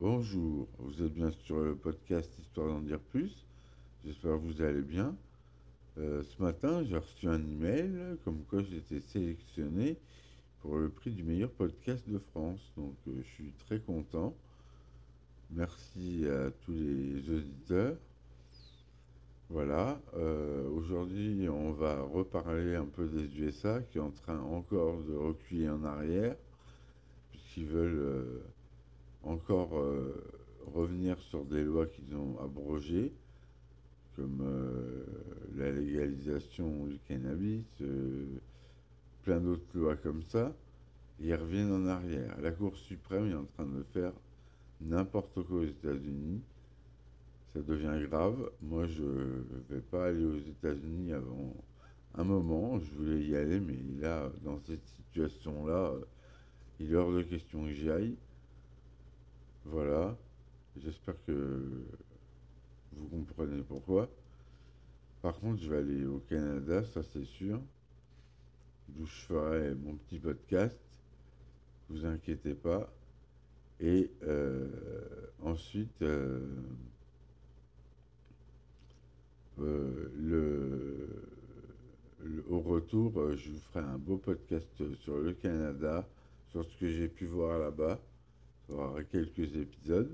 Bonjour, vous êtes bien sur le podcast Histoire d'en dire plus. J'espère que vous allez bien. Euh, ce matin, j'ai reçu un email comme quoi j'étais sélectionné pour le prix du meilleur podcast de France. Donc euh, je suis très content. Merci à tous les auditeurs. Voilà, euh, aujourd'hui on va reparler un peu des USA qui est en train encore de reculer en arrière puisqu'ils veulent encore euh, revenir sur des lois qu'ils ont abrogées, comme euh, la légalisation du cannabis, euh, plein d'autres lois comme ça, ils reviennent en arrière. La Cour suprême est en train de faire n'importe quoi aux États-Unis. Ça devient grave. Moi, je ne vais pas aller aux États-Unis avant un moment. Je voulais y aller, mais là, dans cette situation-là, il est hors de question que j'y aille. Voilà. J'espère que vous comprenez pourquoi. Par contre, je vais aller au Canada, ça c'est sûr, d'où je ferai mon petit podcast. Vous inquiétez pas. Et euh, ensuite, euh, euh, au retour, je vous ferai un beau podcast sur le Canada, sur ce que j'ai pu voir là-bas quelques épisodes.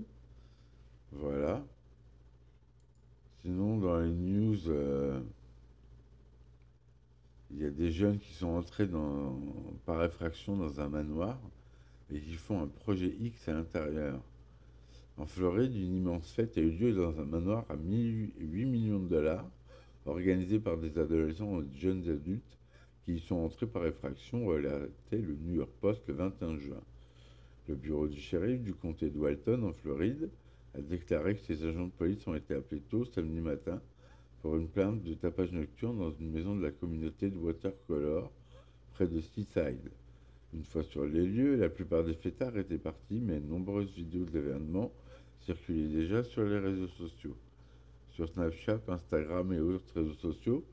Voilà. Sinon, dans les news, euh, il y a des jeunes qui sont entrés par effraction dans un manoir et qui font un projet X à l'intérieur. En Floride, une immense fête a eu lieu dans un manoir à 8 millions de dollars, organisé par des adolescents et de jeunes adultes qui y sont entrés par effraction, relatait le New York Post le 21 juin. Le bureau du shérif du comté de Walton, en Floride, a déclaré que ses agents de police ont été appelés tôt samedi matin pour une plainte de tapage nocturne dans une maison de la communauté de Watercolor, près de Seaside. Une fois sur les lieux, la plupart des fêtards étaient partis, mais de nombreuses vidéos d'événements circulaient déjà sur les réseaux sociaux. Sur Snapchat, Instagram et autres réseaux sociaux,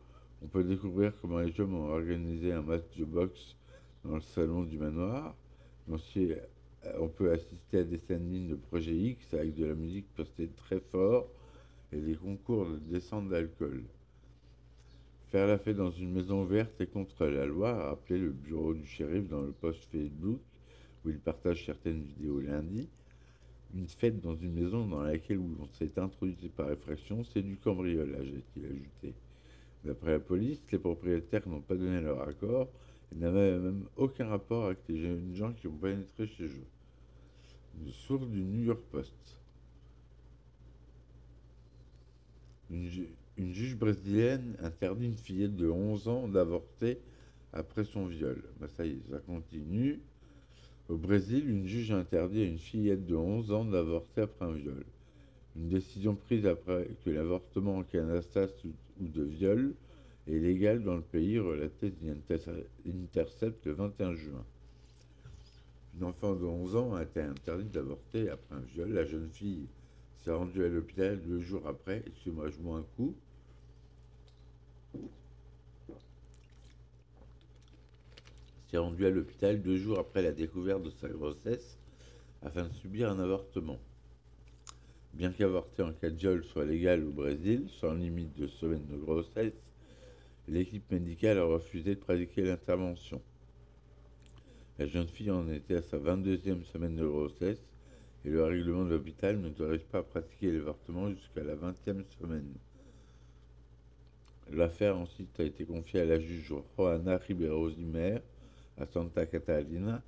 on peut découvrir comment les jeunes ont organisé un match de boxe dans le salon du manoir, on peut assister à des scènes de projet X avec de la musique postée très fort et des concours de descente d'alcool. Faire la fête dans une maison ouverte est contre la loi, a rappelé le bureau du shérif dans le post Facebook où il partage certaines vidéos lundi. Une fête dans une maison dans laquelle on s'est introduit par effraction, c'est du cambriolage, a-t-il ajouté. D'après la police, les propriétaires n'ont pas donné leur accord et n'avaient même aucun rapport avec les jeunes gens qui ont pénétré chez eux. Une source du New York Post. Une, juge brésilienne interdit une fillette de 11 ans d'avorter après son viol. Ben ça ça continue. Au Brésil, une juge interdit à une fillette de 11 ans d'avorter après un viol. Une décision prise après que l'avortement en Canada ou de viol est légal dans le pays, relatait Intercept le 21 juin. Une enfant de 11 ans a été interdite d'avorter après un viol. La jeune fille s'est rendue à l'hôpital deux jours après. Excusez-moi, je un coup. S'est rendue à l'hôpital deux jours après la découverte de sa grossesse afin de subir un avortement. Bien qu'avorter en cas de viol soit légal au Brésil, sans limite de semaines de grossesse, l'équipe médicale a refusé de pratiquer l'intervention. La jeune fille en était à sa 22e semaine de grossesse et le règlement de l'hôpital n'autorise pas à pratiquer l'avortement jusqu'à la 20e semaine. L'affaire ensuite a été confiée à la juge Joana Ribeiro Zimmer à Santa Catalina.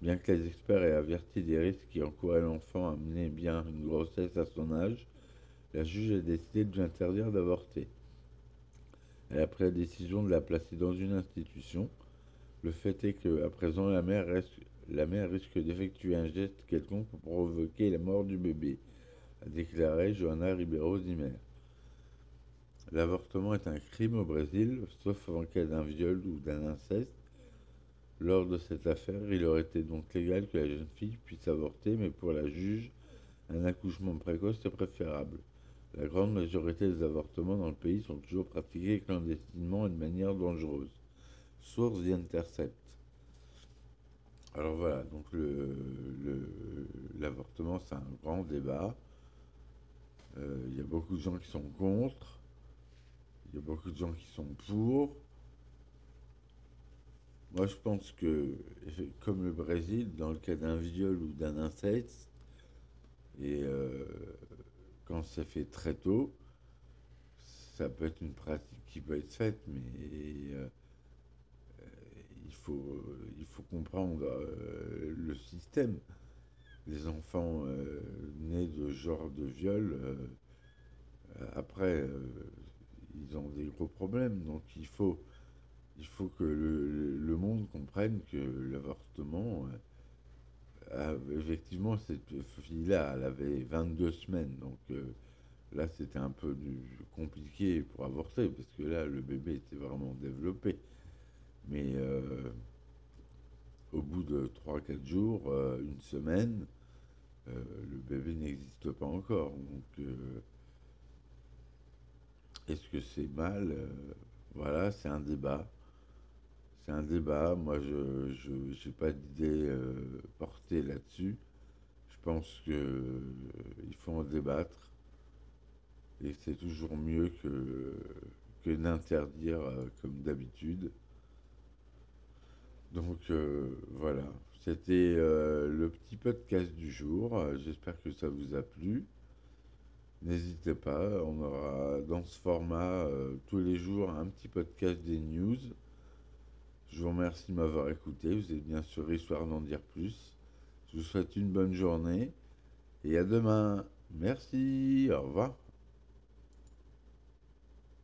Bien que les experts aient averti des risques qui encouraient l'enfant à mener bien une grossesse à son âge, la juge a décidé de lui interdire d'avorter. Elle a pris la décision de la placer dans une institution le fait est qu'à présent, la mère, risque d'effectuer un geste quelconque pour provoquer la mort du bébé, a déclaré Johanna Ribeiro Zimmer. L'avortement est un crime au Brésil, sauf en cas d'un viol ou d'un inceste. Lors de cette affaire, il aurait été donc légal que la jeune fille puisse avorter, mais pour la juge, un accouchement précoce est préférable. La grande majorité des avortements dans le pays sont toujours pratiqués clandestinement et de manière dangereuse source The Intercept. Alors voilà, donc l'avortement, c'est un grand débat. Euh, il y a beaucoup de gens qui sont contre. Il y a beaucoup de gens qui sont pour. Moi, je pense que, comme le Brésil, dans le cas d'un viol ou d'un inceste, et euh, quand c'est fait très tôt, ça peut être une pratique qui peut être faite, mais euh, il, faut, il faut comprendre euh, le système. Les enfants nés de genre de viol, après, ils ont des gros problèmes, donc il faut il faut que le, monde comprenne que l'avortement, euh, effectivement, cette fille-là, elle avait 22 semaines, donc euh, là, c'était un peu compliqué pour avorter, parce que là, le bébé était vraiment développé. Mais euh, au bout de 3-4 jours, une semaine, le bébé n'existe pas encore. Donc, est-ce que c'est mal Voilà, c'est un débat c'est un débat. Moi, je n'ai pas d'idée là-dessus. Je pense qu'il euh, faut en débattre. Et c'est toujours mieux que, que d'interdire euh, comme d'habitude. Donc voilà, c'était le petit podcast du jour. J'espère que ça vous a plu. N'hésitez pas, on aura dans ce format tous les jours un petit podcast des news. Je vous remercie de m'avoir écouté. Vous êtes bien sûr Histoire d'en dire plus. Je vous souhaite une bonne journée et à demain. Merci. Au revoir.